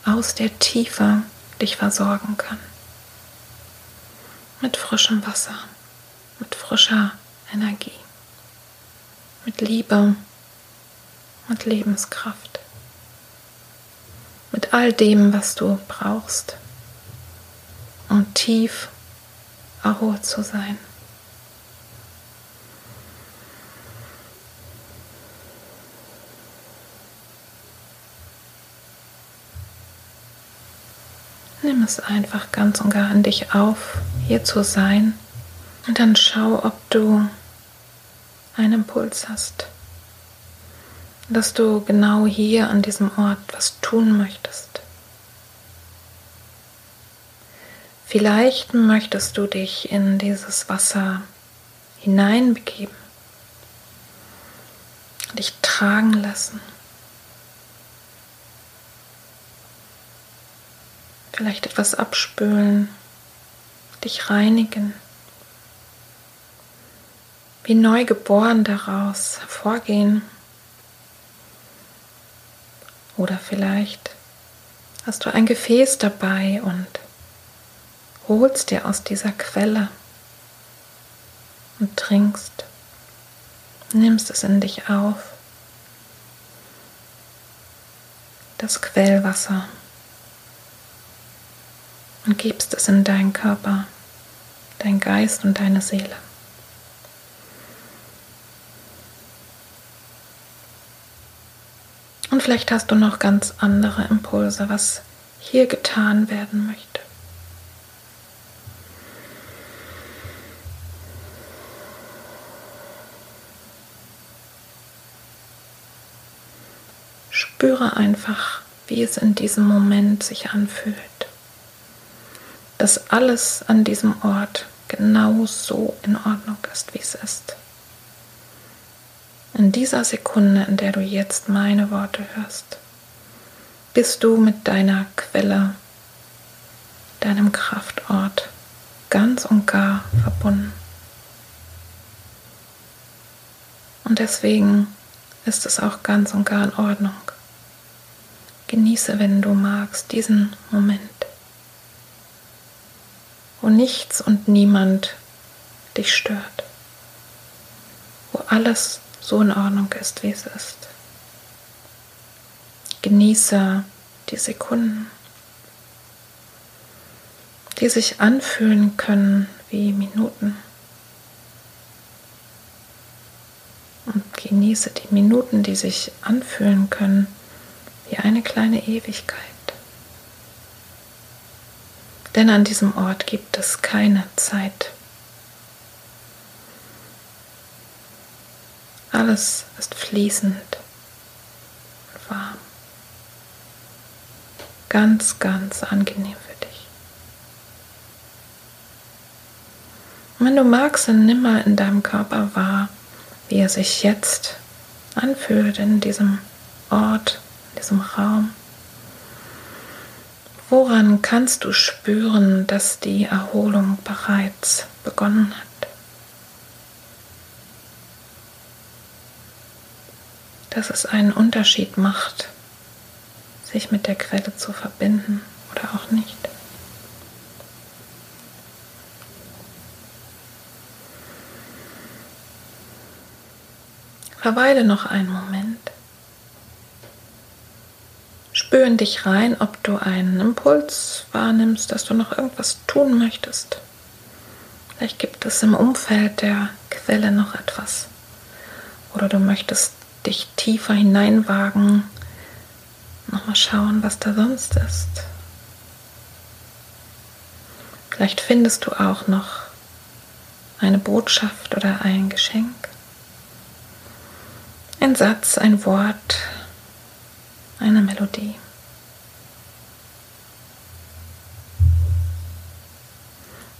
Speaker 1: aus der Tiefe dich versorgen kann. Mit frischem Wasser, mit frischer Energie, mit Liebe, mit Lebenskraft, mit all dem, was du brauchst, um tief erholt zu sein. Nimm es einfach ganz und gar an dich auf, hier zu sein. Und dann schau, ob du einen Impuls hast. Dass du genau hier an diesem Ort was tun möchtest. Vielleicht möchtest du dich in dieses Wasser hineinbegeben, dich tragen lassen. Vielleicht etwas abspülen, dich reinigen. Wie neu geboren daraus hervorgehen. Oder vielleicht hast du ein Gefäß dabei und holst dir aus dieser Quelle und trinkst, nimmst es in dich auf, das Quellwasser und gibst es in deinen Körper, dein Geist und deine Seele. Und vielleicht hast du noch ganz andere Impulse, was hier getan werden möchte. Spüre einfach, wie es in diesem Moment sich anfühlt dass alles an diesem Ort genau so in Ordnung ist, wie es ist. In dieser Sekunde, in der du jetzt meine Worte hörst, bist du mit deiner Quelle, deinem Kraftort ganz und gar verbunden. Und deswegen ist es auch ganz und gar in Ordnung. Genieße, wenn du magst, diesen Moment, wo nichts und niemand dich stört, wo alles so in Ordnung ist, wie es ist. Genieße die Sekunden, die sich anfühlen können wie Minuten. Und genieße die Minuten, die sich anfühlen können wie eine kleine Ewigkeit. Denn an diesem Ort gibt es keine Zeit. Alles ist fließend und warm. Ganz, ganz angenehm für dich. Und wenn du magst, dann nimm mal in deinem Körper wahr, wie er sich jetzt anfühlt in diesem Ort, in diesem Raum. Woran kannst du spüren, dass die Erholung bereits begonnen hat? dass es einen Unterschied macht, sich mit der Quelle zu verbinden oder auch nicht. Verweile noch einen Moment. Spür in dich rein, ob du einen Impuls wahrnimmst, dass du noch irgendwas tun möchtest. Vielleicht gibt es im Umfeld der Quelle noch etwas. Oder du möchtest dich tiefer hineinwagen, nochmal schauen, was da sonst ist. Vielleicht findest du auch noch eine Botschaft oder ein Geschenk. Ein Satz, ein Wort, eine Melodie.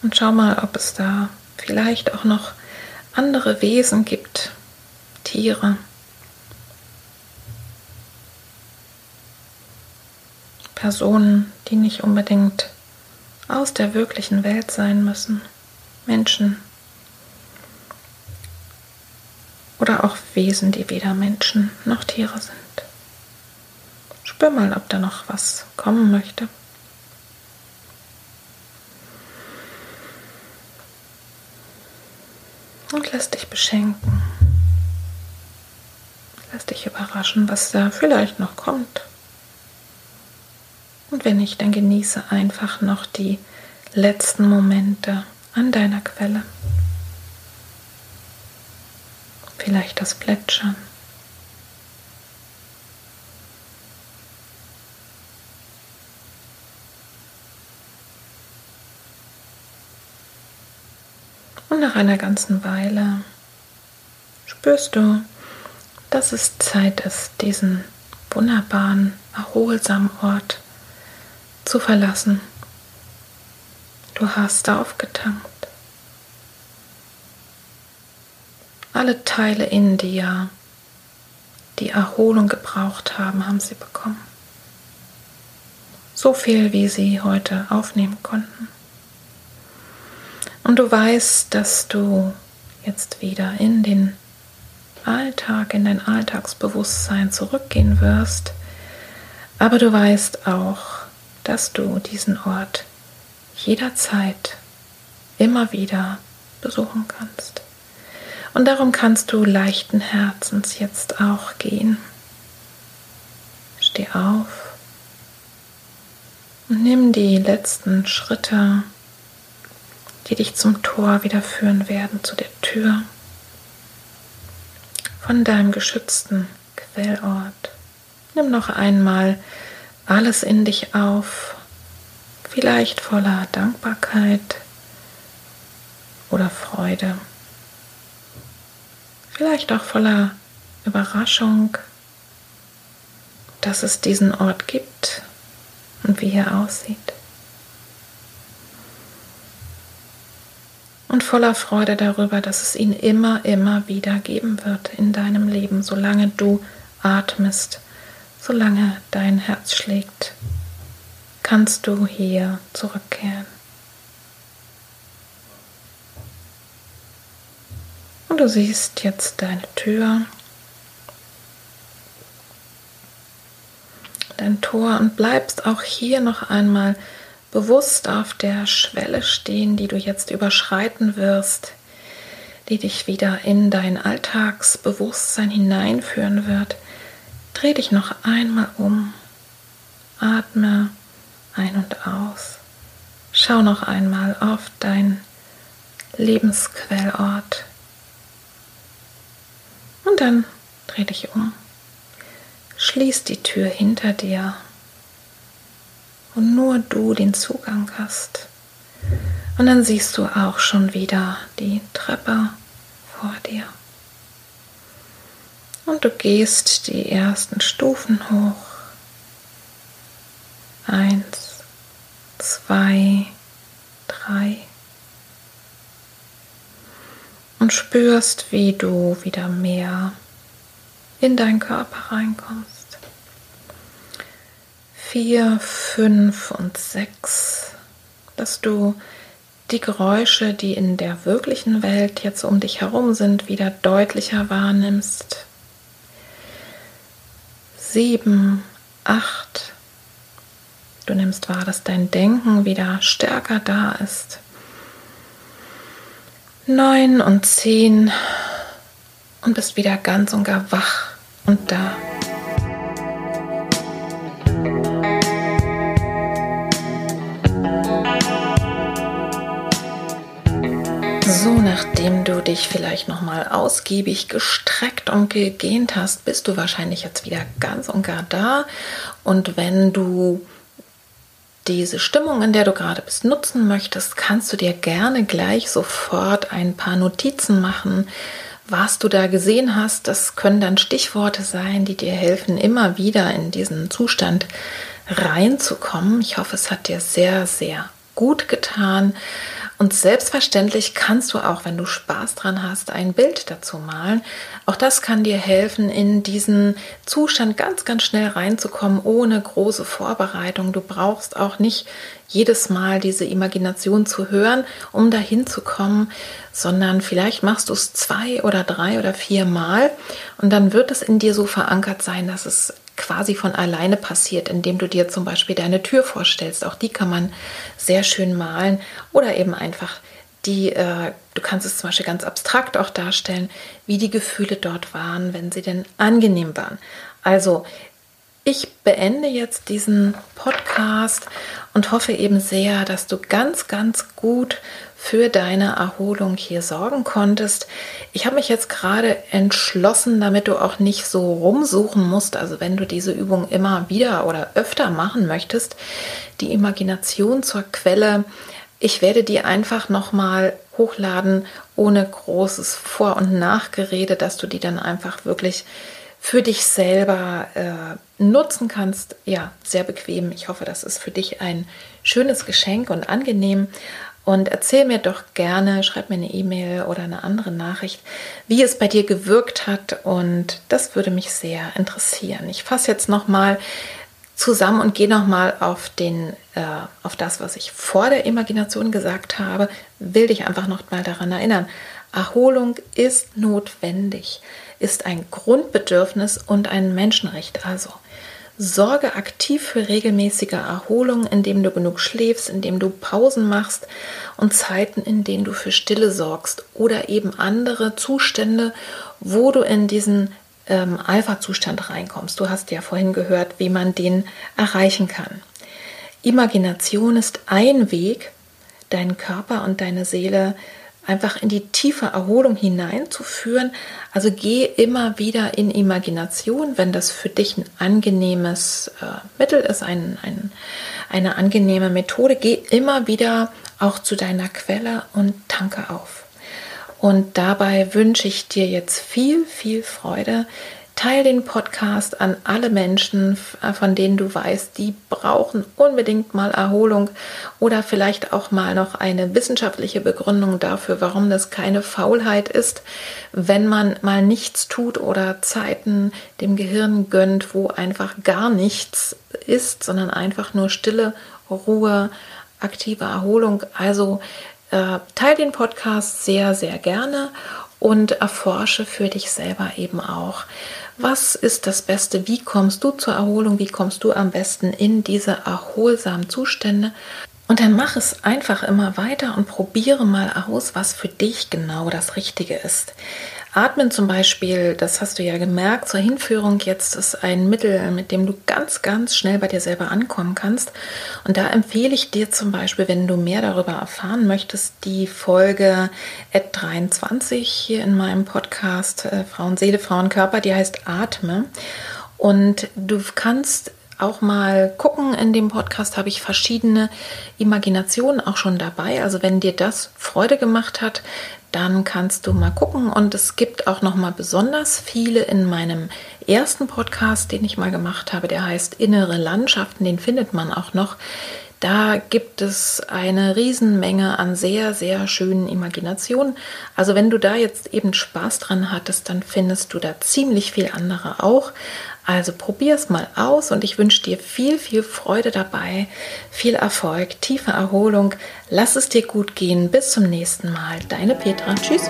Speaker 1: Und schau mal, ob es da vielleicht auch noch andere Wesen gibt, Tiere, Personen, die nicht unbedingt aus der wirklichen Welt sein müssen, Menschen oder auch Wesen, die weder Menschen noch Tiere sind. Spür mal, ob da noch was kommen möchte. Und lass dich beschenken. Lass dich überraschen, was da vielleicht noch kommt. Und wenn nicht, dann genieße einfach noch die letzten Momente an deiner Quelle. Vielleicht das Plätschern. Und nach einer ganzen Weile spürst du, dass es Zeit ist, diesen wunderbaren, erholsamen Ort zu verlassen. Du hast aufgetankt. Alle Teile in dir, die Erholung gebraucht haben, haben sie bekommen. So viel, wie sie heute aufnehmen konnten. Und du weißt, dass du jetzt wieder in den Alltag, in dein Alltagsbewusstsein zurückgehen wirst. Aber du weißt auch, dass du diesen Ort jederzeit immer wieder besuchen kannst. Und darum kannst du leichten Herzens jetzt auch gehen. Steh auf und nimm die letzten Schritte, die dich zum Tor wieder führen werden, zu der Tür von deinem geschützten Quellort. Nimm noch einmal alles in dich auf, vielleicht voller Dankbarkeit oder Freude, vielleicht auch voller Überraschung, dass es diesen Ort gibt und wie er aussieht. Und voller Freude darüber, dass es ihn immer, immer wieder geben wird in deinem Leben, solange du atmest, solange dein Herz schlägt, kannst du hier zurückkehren. Und du siehst jetzt deine Tür, dein Tor und bleibst auch hier noch einmal bewusst auf der Schwelle stehen, die du jetzt überschreiten wirst, die dich wieder in dein Alltagsbewusstsein hineinführen wird. Dreh dich noch einmal um, atme ein und aus. Schau noch einmal auf dein Lebensquellort. Und dann dreh dich um. Schließ die Tür hinter dir und nur du den Zugang hast. Und dann siehst du auch schon wieder die Treppe vor dir. Und du gehst die ersten Stufen hoch. Eins, zwei, drei. Und spürst, wie du wieder mehr in deinen Körper reinkommst vier, fünf und sechs, dass du die Geräusche, die in der wirklichen Welt jetzt um dich herum sind, wieder deutlicher wahrnimmst. Sieben, acht. Du nimmst wahr, dass dein Denken wieder stärker da ist. Neun und zehn und bist wieder ganz und gar wach und da. Nachdem du dich vielleicht noch mal ausgiebig gestreckt und gegähnt hast, bist du wahrscheinlich jetzt wieder ganz und gar da. Und wenn du diese Stimmung, in der du gerade bist, nutzen möchtest, kannst du dir gerne gleich sofort ein paar Notizen machen, was du da gesehen hast. Das können dann Stichworte sein, die dir helfen, immer wieder in diesen Zustand reinzukommen. Ich hoffe, es hat dir sehr, sehr gut getan. Und selbstverständlich kannst du auch, wenn du Spaß dran hast, ein Bild dazu malen. Auch das kann dir helfen, in diesen Zustand ganz, ganz schnell reinzukommen, ohne große Vorbereitung. Du brauchst auch nicht jedes Mal diese Imagination zu hören, um dahin zu kommen, sondern vielleicht machst du es zwei oder drei oder vier Mal und dann wird es in dir so verankert sein, dass es quasi von alleine passiert, indem du dir zum Beispiel deine Tür vorstellst. Auch die kann man sehr schön malen oder eben einfach die, äh, du kannst es zum Beispiel ganz abstrakt auch darstellen, wie die Gefühle dort waren, wenn sie denn angenehm waren. Also ich beende jetzt diesen Podcast und hoffe eben sehr, dass du ganz, ganz gut für deine Erholung hier sorgen konntest. Ich habe mich jetzt gerade entschlossen, damit du auch nicht so rumsuchen musst, also wenn du diese Übung immer wieder oder öfter machen möchtest, die Imagination zur Quelle. Ich werde die einfach nochmal hochladen, ohne großes Vor- und Nachgerede, dass du die dann einfach wirklich für dich selber äh, nutzen kannst. Ja, sehr bequem. Ich hoffe, das ist für dich ein schönes Geschenk und angenehm. Und erzähl mir doch gerne, schreib mir eine E-Mail oder eine andere Nachricht, wie es bei dir gewirkt hat. Und das würde mich sehr interessieren. Ich fasse jetzt nochmal zusammen und gehe nochmal auf, äh, auf das, was ich vor der Imagination gesagt habe. Will dich einfach nochmal daran erinnern. Erholung ist notwendig, ist ein Grundbedürfnis und ein Menschenrecht. Also Sorge aktiv für regelmäßige Erholung, indem du genug schläfst, indem du Pausen machst und Zeiten, in denen du für Stille sorgst oder eben andere Zustände, wo du in diesen ähm, Alpha-Zustand reinkommst. Du hast ja vorhin gehört, wie man den erreichen kann. Imagination ist ein Weg, deinen Körper und deine Seele einfach in die tiefe Erholung hineinzuführen. Also geh immer wieder in Imagination, wenn das für dich ein angenehmes äh, Mittel ist, ein, ein, eine angenehme Methode. Geh immer wieder auch zu deiner Quelle und tanke auf. Und dabei wünsche ich dir jetzt viel, viel Freude Teil den Podcast an alle Menschen, von denen du weißt, die brauchen unbedingt mal Erholung oder vielleicht auch mal noch eine wissenschaftliche Begründung dafür, warum das keine Faulheit ist, wenn man mal nichts tut oder Zeiten dem Gehirn gönnt, wo einfach gar nichts ist, sondern einfach nur Stille, Ruhe, aktive Erholung. Also äh, teile den Podcast sehr, sehr gerne und erforsche für dich selber eben auch, was ist das Beste, wie kommst du zur Erholung, wie kommst du am besten in diese erholsamen Zustände. Und dann mach es einfach immer weiter und probiere mal aus, was für dich genau das Richtige ist. Atmen zum Beispiel, das hast du ja gemerkt, zur Hinführung jetzt ist ein Mittel, mit dem du ganz, ganz schnell bei dir selber ankommen kannst. Und da empfehle ich dir zum Beispiel, wenn du mehr darüber erfahren möchtest, die Folge Ad 23 hier in meinem Podcast äh, Frauen Seele, Frauen Körper, die heißt Atme. Und du kannst auch mal gucken. In dem Podcast habe ich verschiedene Imaginationen auch schon dabei. Also wenn dir das Freude gemacht hat, dann kannst du mal gucken. Und es gibt auch noch mal besonders viele in meinem ersten Podcast, den ich mal gemacht habe. Der heißt Innere Landschaften. Den findet man auch noch. Da gibt es eine Riesenmenge an sehr, sehr schönen Imaginationen. Also wenn du da jetzt eben Spaß dran hattest, dann findest du da ziemlich viel andere auch. Also probier es mal aus und ich wünsche dir viel, viel Freude dabei, viel Erfolg, tiefe Erholung. Lass es dir gut gehen. Bis zum nächsten Mal. Deine Petra. Tschüss.